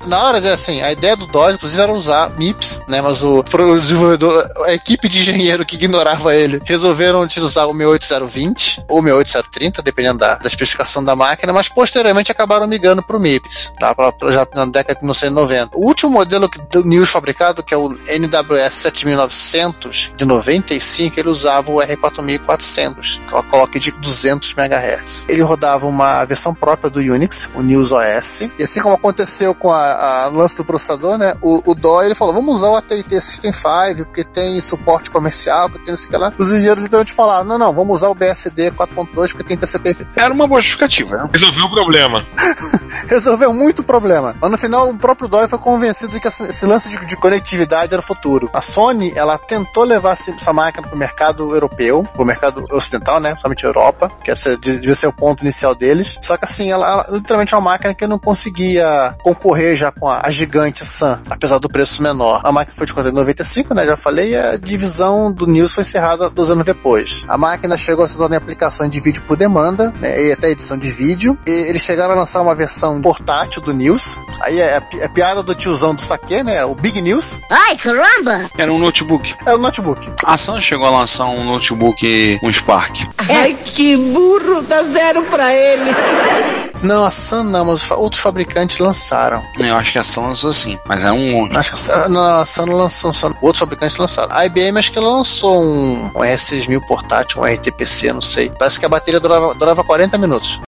Na hora, assim, a ideia do DOS, inclusive, era usar MIPS, né? Mas o, desenvolvedor, a equipe de engenheiro que ignorava ele, resolveram utilizar o 68020 ou 68030, dependendo da, da especificação da máquina, mas posteriormente acabaram migrando pro MIPS, tá? Pra, já na década de 1990. O último modelo que, do News fabricado, que é o NWS 7900 de 95, ele usava o R4400, que ela coloca de 200 MHz. Ele rodava uma versão própria do Unix, o News OS, e assim como aconteceu com a, a lance do processador, né? O, o Dói ele falou: vamos usar o AT&T System 5, porque tem suporte comercial, porque tem isso que lá. Os engenheiros literalmente falaram: não, não, vamos usar o BSD 4.2 porque tem TCP. Era uma boa justificativa, né? Resolveu o problema. Resolveu muito problema. Mas no final, o próprio Dói foi convencido de que esse lance de, de conectividade era o futuro. A Sony, ela tentou levar essa máquina para o mercado europeu, para o mercado ocidental, né? Somente Europa, que devia ser o ponto inicial deles. Só que assim, ela, ela literalmente é uma máquina que não conseguia concorrer já com a, a gigante Sun, apesar do preço menor. A máquina foi descontada em 95, né? Já falei, e a divisão do News foi encerrada dois anos depois. A máquina chegou a ser usada em aplicações de vídeo por demanda, né? E até edição de vídeo. E eles chegaram a lançar uma versão portátil do News. Aí é a, pi- a piada do tiozão do saque, né? O Big News. Ai, caramba! Era um notebook. É o notebook. A Sun chegou a lançar um notebook, um Spark. Ai, que burro, dá zero pra ele. Não, a Sun não, mas outros fabricantes lançaram. Eu acho que a Sun lançou sim, mas é um monstro. Acho que a, não, a Sun não lançou, só outros fabricantes lançaram. A IBM acho que ela lançou um, um R6000 portátil, um RTPC, não sei. Parece que a bateria durava, durava 40 minutos.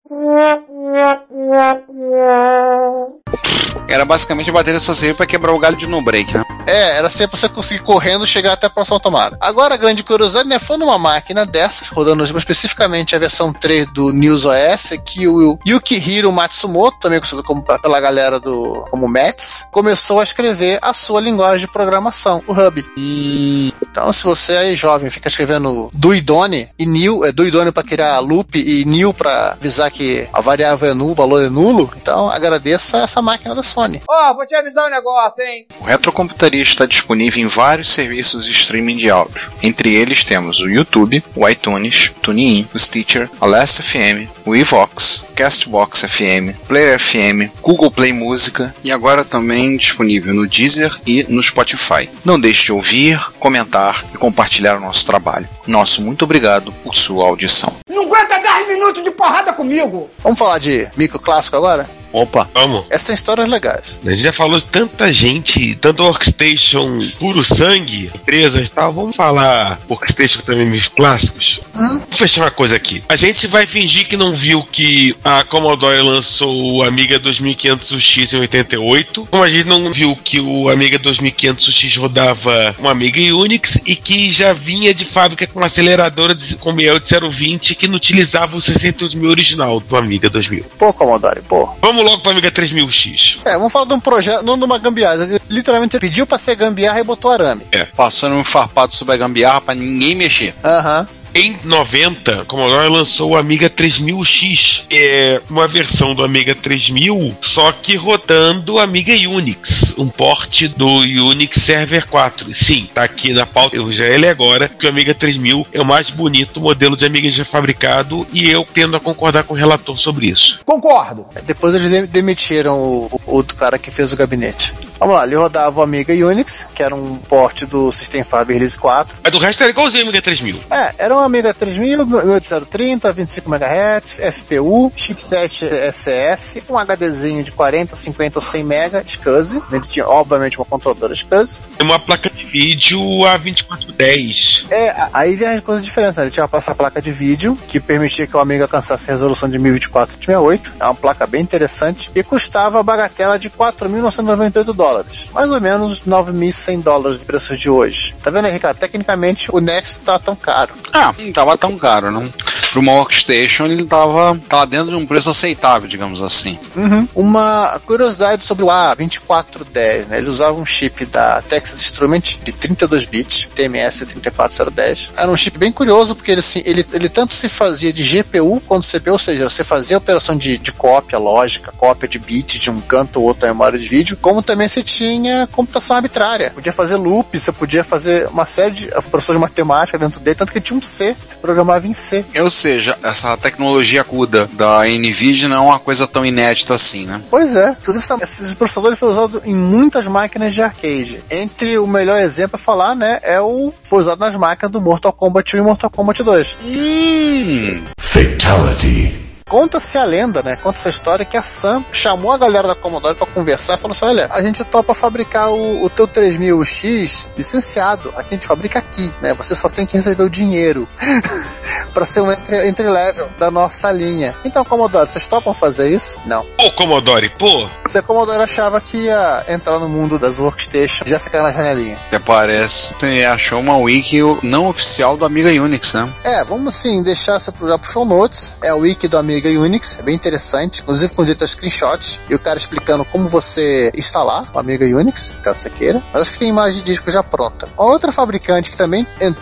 Era basicamente a bateria só servia pra quebrar o galho de no break, né? É, era sempre você conseguir correndo chegar até a próxima tomada. Agora, a grande curiosidade, né? Foi numa máquina dessas, rodando especificamente a versão 3 do News OS, que o Yukihiro Matsumoto, também conhecido como, pela galera do como Mets, começou a escrever a sua linguagem de programação, o Hub. Então, se você aí, jovem, fica escrevendo Duidone e New, é Duidone pra criar loop e New pra avisar que a variável é nulo, o valor é nulo, então agradeça essa máquina da Sony. Ó, vou te avisar um negócio, hein? O Retrocomputaria está disponível em vários serviços de streaming de áudio. Entre eles temos o YouTube, o iTunes, TuneIn, o Stitcher, a Last FM, o Evox, Castbox FM, Player FM, Google Play Música e agora também disponível no Deezer e no Spotify. Não deixe de ouvir, comentar e compartilhar o nosso trabalho. Nosso muito obrigado por sua audição. Não aguenta 10 minutos de porrada comigo! Vamos falar de micro clássico agora? Opa. Vamos. Essas tem histórias legais. A gente já falou de tanta gente, tanto workstation puro sangue, empresas e tal. Vamos falar workstation também meus clássicos? Hum? Vou fechar uma coisa aqui. A gente vai fingir que não viu que a Commodore lançou o Amiga 2500X em 88, como a gente não viu que o Amiga 2500X rodava um Amiga Unix e que já vinha de fábrica com uma aceleradora de, com miel de 020 que não utilizava o 68 mil original do Amiga 2000. Pô, Commodore, pô. Vamos logo para Amiga 3000X. É, vamos falar de um projeto, não de uma gambiarra. Literalmente você pediu pra ser gambiarra e botou arame. É. Passando um farpado sobre a gambiarra pra ninguém mexer. Aham. Em 90, a Commodore lançou o Amiga 3000X. É uma versão do Amiga 3000, só que rodando o Amiga Unix, um porte do Unix Server 4. Sim, tá aqui na pauta, eu já ele agora, que o Amiga 3000 é o mais bonito modelo de Amiga já fabricado e eu tendo a concordar com o relator sobre isso. Concordo. Depois eles de- demitiram o, o outro cara que fez o gabinete. Vamos lá, ele rodava o Amiga Unix, que era um porte do System Fiber Release 4. Mas do resto era igualzinho Amiga 3000. É, era um Amiga 3000, 8030, 25 MHz, FPU, chipset SS, um HDzinho de 40, 50 ou 100 MB, SCSI. Ele tinha, obviamente, uma controladora SCSI. Tem uma placa de vídeo A2410. É, aí vem as coisas diferentes, né? Ele tinha essa placa de vídeo que permitia que o Amiga alcançasse a resolução de 1024 168. É uma placa bem interessante. E custava a bagatela de 4.998 dólares. Mais ou menos 9.100 dólares de preços de hoje. Tá vendo aí, Ricardo? Tecnicamente, o Next tá tão caro. Ah, não tava tão caro, não. Para uma workstation ele tava, tava dentro de um preço aceitável, digamos assim. Uma curiosidade sobre o A2410, né? Ele usava um chip da Texas Instrument de 32 bits, TMS 34010. Era um chip bem curioso porque ele, assim, ele, ele tanto se fazia de GPU quanto CPU, ou seja, você fazia operação de, de cópia lógica, cópia de bits de um canto ou outro da memória de vídeo, como também você tinha computação arbitrária. Podia fazer loop, você podia fazer uma série de operações de matemática dentro dele, tanto que ele tinha um C, você programava em C. Ou seja, essa tecnologia CUDA da NVIDIA não é uma coisa tão inédita assim, né? Pois é. Inclusive, esse processador foi usado em muitas máquinas de arcade. Entre o melhor exemplo a falar, né, é o foi usado nas máquinas do Mortal Kombat 1 e Mortal Kombat 2. Hum. Fatality. Conta-se a lenda, né? Conta essa história que a Sam chamou a galera da Commodore pra conversar e falou assim: olha, a gente topa fabricar o, o teu 3000X licenciado. Aqui a gente fabrica aqui, né? Você só tem que receber o dinheiro pra ser um entre- entry-level da nossa linha. Então, Commodore, vocês topam fazer isso? Não. Pô, Commodore, pô, Se a Commodore achava que ia entrar no mundo das workstations, já ficar na janelinha. Até parece. Você achou uma wiki não oficial do Amiga Unix, né? É, vamos sim deixar essa pro, pro show notes. É o wiki do Amiga Unix, é bem interessante. Inclusive com direito a screenshots e o cara explicando como você instalar o Amiga Unix, caso você queira. Mas acho que tem imagem de disco já pronta. Outra fabricante que também ent-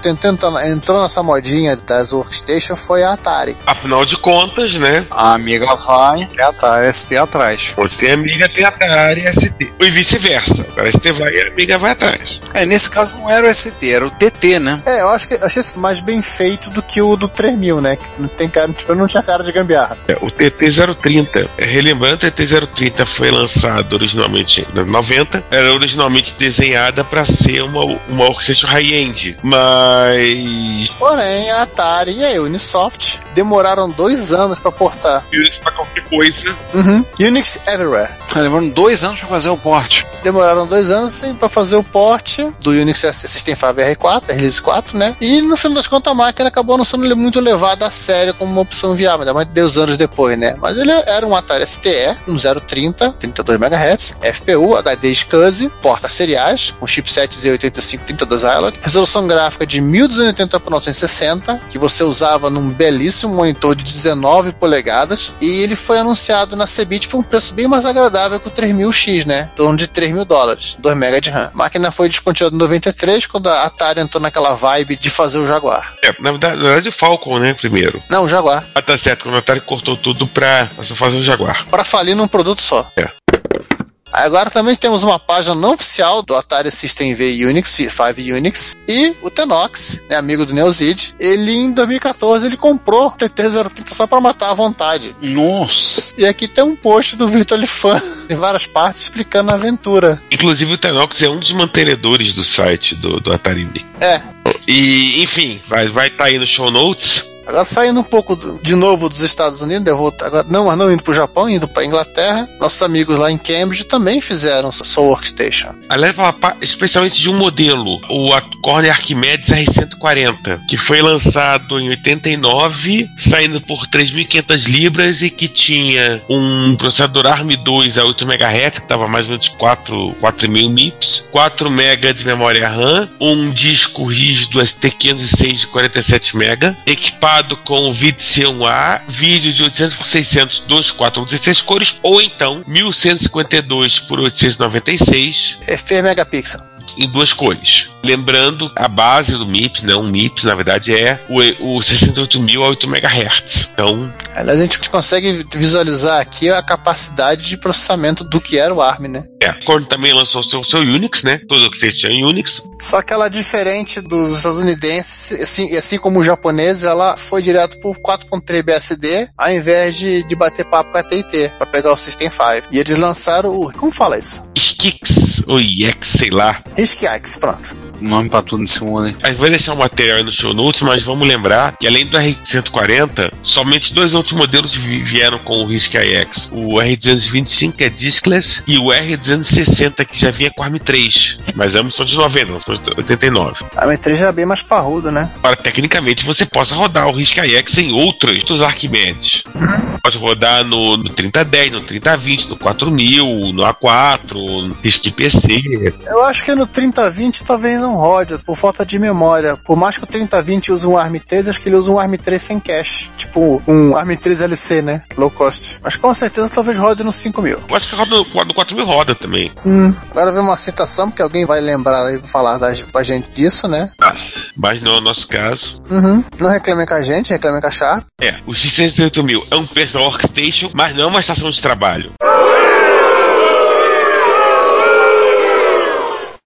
entrou nessa modinha das workstations foi a Atari. afinal de contas, né? A Amiga vai e a Atari ST atrás. Onde tem Amiga, tem Atari ST. E vice-versa. A ST vai e a Amiga vai atrás. É, nesse caso não era o ST, era o TT, né? É, eu acho que achei isso mais bem feito do que o do 3000, né? Que não tem cara, tipo, não tinha cara de gambiarra. É, o TT-030, é, relembrando, o TT-030 foi lançado originalmente em 90, era originalmente desenhada para ser uma, uma workstation high-end, mas Porém, a Atari e a Unisoft demoraram dois anos pra portar Unix para qualquer coisa. Uhum. Unix Everywhere. Tá levando dois anos pra fazer o porte. demoraram dois anos pra fazer o port do Unix System 5 R4, Release 4, né? E no final das contas a máquina acabou não sendo muito levada a sério como uma opção viável, ainda mais 10 anos depois, né? Mas ele era um Atari STE, um 030, 32 MHz, FPU, HD SCSI, portas seriais, com chipset Z85 32 Zilog, resolução gráfica de 1280 por 960, que você usava num belíssimo monitor de 19 polegadas, e ele foi anunciado na Cebit por um preço bem mais agradável que o 3000X, né? Em torno de 3 mil dólares, 2 MB de RAM. A máquina foi descontinuada em 93, quando a Atari entrou naquela vibe de fazer o Jaguar. É, na verdade, na verdade o Falcon, né, primeiro. Não, o Jaguar. Ah, tá certo, quando o Atari cortou tudo pra pra só fazer o Jaguar. Para falir num produto só. É. Agora também temos uma página não oficial do Atari System V Unix, 5 Unix, e o Tenox, né, amigo do Neozid, ele em 2014 ele comprou o TT-030 só para matar à vontade. Nossa! E aqui tem um post do Virtual Fan em várias partes explicando a aventura. Inclusive o Tenox é um dos mantenedores do site do, do Atari. É, E, enfim, vai vai tá aí no show notes. Agora saindo um pouco do- de novo dos Estados Unidos, eu vou agora não, mas não indo pro Japão, indo pra Inglaterra. Nossos amigos lá em Cambridge também fizeram sua workstation. Aliás, especialmente de um modelo, o a- Corner Archimedes R140, que foi lançado em 89, saindo por 3.500 libras e que tinha um processador ARM2 a 8 MHz, que estava mais ou menos 4 4,5 MIPS, 4 MB de memória RAM, um disco rígido ST506 de 47 MB, equipado com o VID-C1A, vídeo de 800 por 600, 24 ou 16 cores, ou então 1152 por 896 É F megapixel. em duas cores. Lembrando, a base do MIPS, né, um MIPS, na verdade, é o, o 68.000 a 8 MHz. Então, Aliás, a gente consegue visualizar aqui a capacidade de processamento do que era o ARM, né? É. Quando também lançou seu, seu Unix, né? Tudo que vocês tinham em Unix. Só que ela, diferente dos estadunidenses, assim, assim como os japoneses, ela foi direto por 4.3 BSD, ao invés de, de bater papo com a TIT, pra pegar o System 5. E eles lançaram o... Como fala isso? Skix ou IX, sei lá. RISC-X, pronto. Nome pra tudo nesse mundo, hein? A gente vai deixar o material aí no show notes, mas vamos lembrar que além do R140, somente dois outros modelos vi- vieram com o RISC IX. O R225 que é diskless e o R260 que já vinha com ARM 3. Mas ambos são de 90, não são de 89. A M3 já é bem mais parrudo, né? Para tecnicamente você possa rodar o RISC IX em outros dos Arquimedes. Pode rodar no, no 3010, no 3020, no 4000, no A4, no RISC PC. Eu acho que no 3020 talvez não rode, por falta de memória. Por mais que o 3020 use um ARM 3, acho que ele usa um ARM 3 sem cache. Tipo um ARM 3 LC, né? Low cost. Mas com certeza talvez rode no 5000. Eu acho que roda no, no 4000 roda também. Hum. Agora vem uma citação, porque alguém vai lembrar e falar da, com a gente disso, né? Mas não é o nosso caso. Uhum. Não reclamem com a gente, reclamem com a Sharp. É, o X68000 é um personal workstation, mas não é uma estação de trabalho.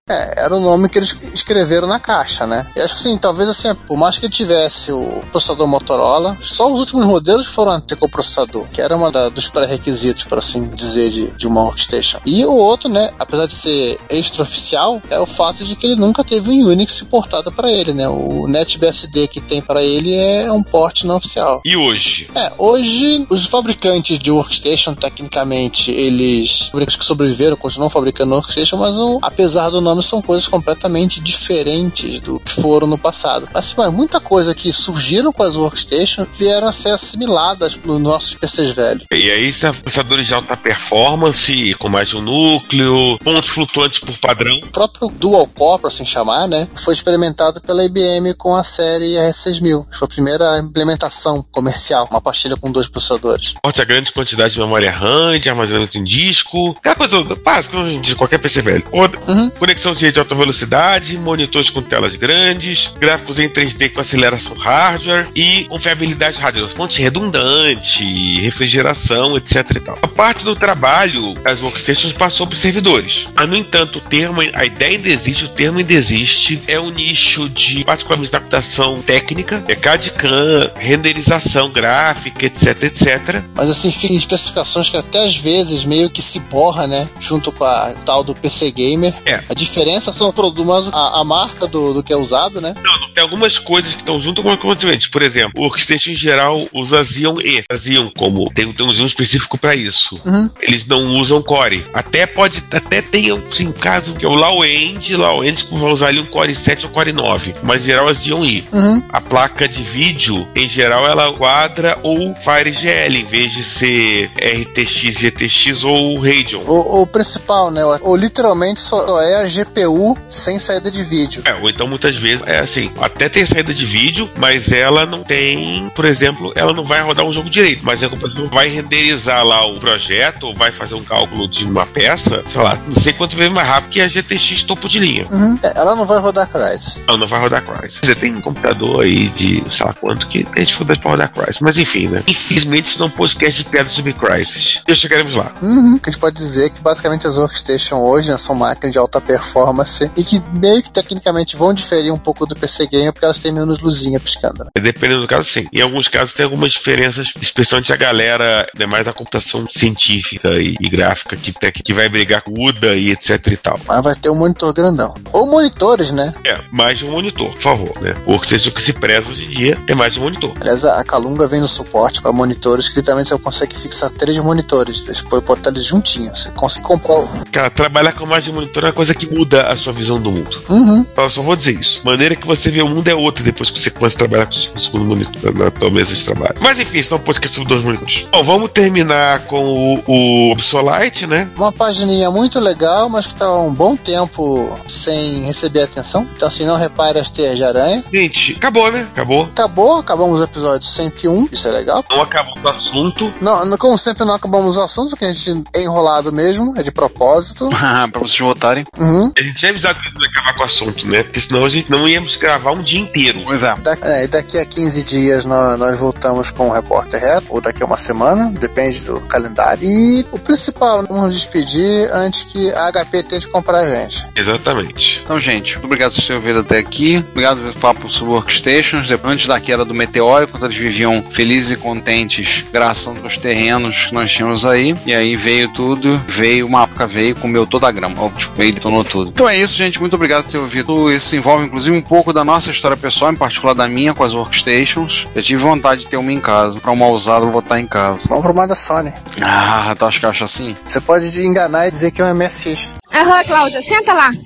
É, era o nome que eles escreveram na caixa, né? E acho que sim, talvez assim, por mais que ele tivesse o processador Motorola, só os últimos modelos foram a ter com o processador, que era da- dos pré-requisitos, por assim dizer, de, de uma workstation. E o outro, né, apesar de ser extraoficial, é o fato de que ele nunca teve um Unix portado para ele, né? O NetBSD que tem para ele é um port não oficial. E hoje? É, hoje os fabricantes de workstation, tecnicamente, eles fabricantes que sobreviveram, continuam fabricando workstation, mas não- apesar do nome, são coisas completamente diferentes do que foram no passado. Assim, mas muita coisa que surgiram com as workstations vieram a ser assimiladas nos nossos PCs velhos. E aí, são processadores de alta performance, com mais de um núcleo, pontos flutuantes por padrão. O próprio Dual Core, por assim chamar, né, foi experimentado pela IBM com a série R6000. Foi a primeira implementação comercial, uma pastilha com dois processadores. Suporte a grande quantidade de memória RAM, de armazenamento em disco, aquela coisa básica de qualquer PC velho. Roda- Conexão de rede de alta velocidade, monitores com telas grandes, gráficos em 3D com aceleração hardware e confiabilidade hardware, fonte redundante, refrigeração, etc e tal. A parte do trabalho, as workstations passou para os servidores. Mas, no entanto, o termo, a ideia ainda existe, o termo ainda existe, é um nicho de, particularmente da computação técnica, é CAD-CAM, renderização gráfica, etc, etc. Mas assim, fica em especificações que até às vezes meio que se borra, né? Junto com a tal do PC Gamer. É. A diferença relação ao produto, mas a, a marca do, do que é usado, né? Não, não, tem algumas coisas que estão junto com algumas diferentes. Por exemplo, o Workstation em geral usa Xeon E. Xeon como tem, tem um específico para isso. Uhum. Eles não usam Core. Até pode, até tem assim, caso que é o Low End, Low End que vai usar ali um Core 7 ou Core 9, mas em geral é Xeon E. Uhum. A placa de vídeo, em geral, ela quadra ou Fire GL, em vez de ser RTX, GTX ou Radeon. O, o principal, né? Ou literalmente só é a GPU sem saída de vídeo. É, ou então muitas vezes é assim, até tem saída de vídeo, mas ela não tem, por exemplo, ela não vai rodar um jogo direito, mas a computador vai renderizar lá o projeto, ou vai fazer um cálculo de uma peça, lá, não sei quanto vezes mais rápido que a GTX topo de linha. Uhum. É, ela não vai rodar Crysis. Ela não vai rodar Crysis. Você tem um computador aí de, sei lá quanto, que tem dificuldade pra rodar Crysis. Mas enfim, né? Infelizmente isso não é um podcast de piadas sobre Crysis. E chegaremos lá. Uhum. O que a gente pode dizer é que basicamente as workstation hoje né, são máquinas de alta performance e que meio que tecnicamente vão diferir um pouco do PC Gamer porque elas têm menos luzinha piscando. né? Dependendo do caso, sim. Em alguns casos tem algumas diferenças, especialmente a galera, né, mais da computação científica e, e gráfica, que, que vai brigar com UDA e etc e tal. Mas vai ter um monitor grandão. Ou monitores, né? É, mais um monitor, por favor, né? Ou seja, o que se preza hoje em dia é mais um monitor. Aliás, a Calunga vem no suporte para monitores que literalmente você consegue fixar três monitores. Depois botar eles juntinhos. Você consegue comprar. Cara, trabalhar com mais de um monitor é uma coisa que muda a sua visão do mundo. Uhum. Eu só vou dizer isso. Maneira que você vê o mundo é outra depois que você começa a trabalhar com o segundo monitor na tua mesa de trabalho. Mas enfim, são podcast sobre dois monitores. Bom, vamos terminar com o, o Obsolite, né? Uma pagininha muito legal, mas que tá há um bom tempo sem receber atenção. Então, assim, não repare as teias de aranha. Gente, acabou, né? Acabou. Acabou, acabamos o episódio 101. Isso é legal. Não acabou o assunto. Não, não- como sempre, não acabamos o assunto, que a gente é enrolado mesmo, é de propósito. pra vocês votarem. Uhum. A gente tinha avisado que não ia acabar com o assunto, né? Porque senão a gente não íamos gravar um dia inteiro. Pois é. Da- é, e daqui a 15 dias nós, nós voltamos com o repórter reto, ou daqui a uma semana, depende do calendário. E o principal, vamos nos despedir antes que a HP tente comprar a gente. Exatamente. Então, gente, muito obrigado por terem ouvido até aqui. Obrigado pelo papo sobre workstations. Antes da queda do meteoro, quando eles viviam felizes e contentes, graças aos terrenos que nós tínhamos aí. E aí veio tudo, veio uma época, veio, comeu toda a grama. Oh, desculpa, ele detonou tudo. Então é isso, gente. Muito obrigado por ter ouvido. Isso envolve, inclusive, um pouco da nossa história pessoal, em particular da minha com as workstations. Eu tive vontade de ter uma em casa. Pra uma usada, eu vou botar em casa. Vamos pro uma da Sony. Ah, tu acha que eu acho assim? Você pode enganar e dizer que é um MSX. Aham, Cláudia, senta lá.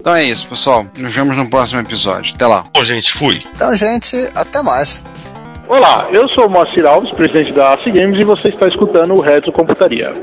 Então é isso, pessoal. Nos vemos no próximo episódio. Até lá. Bom, gente, fui. Então, gente, até mais. Olá, eu sou o Moacir Alves, presidente da AC Games, e você está escutando o Retro Computaria.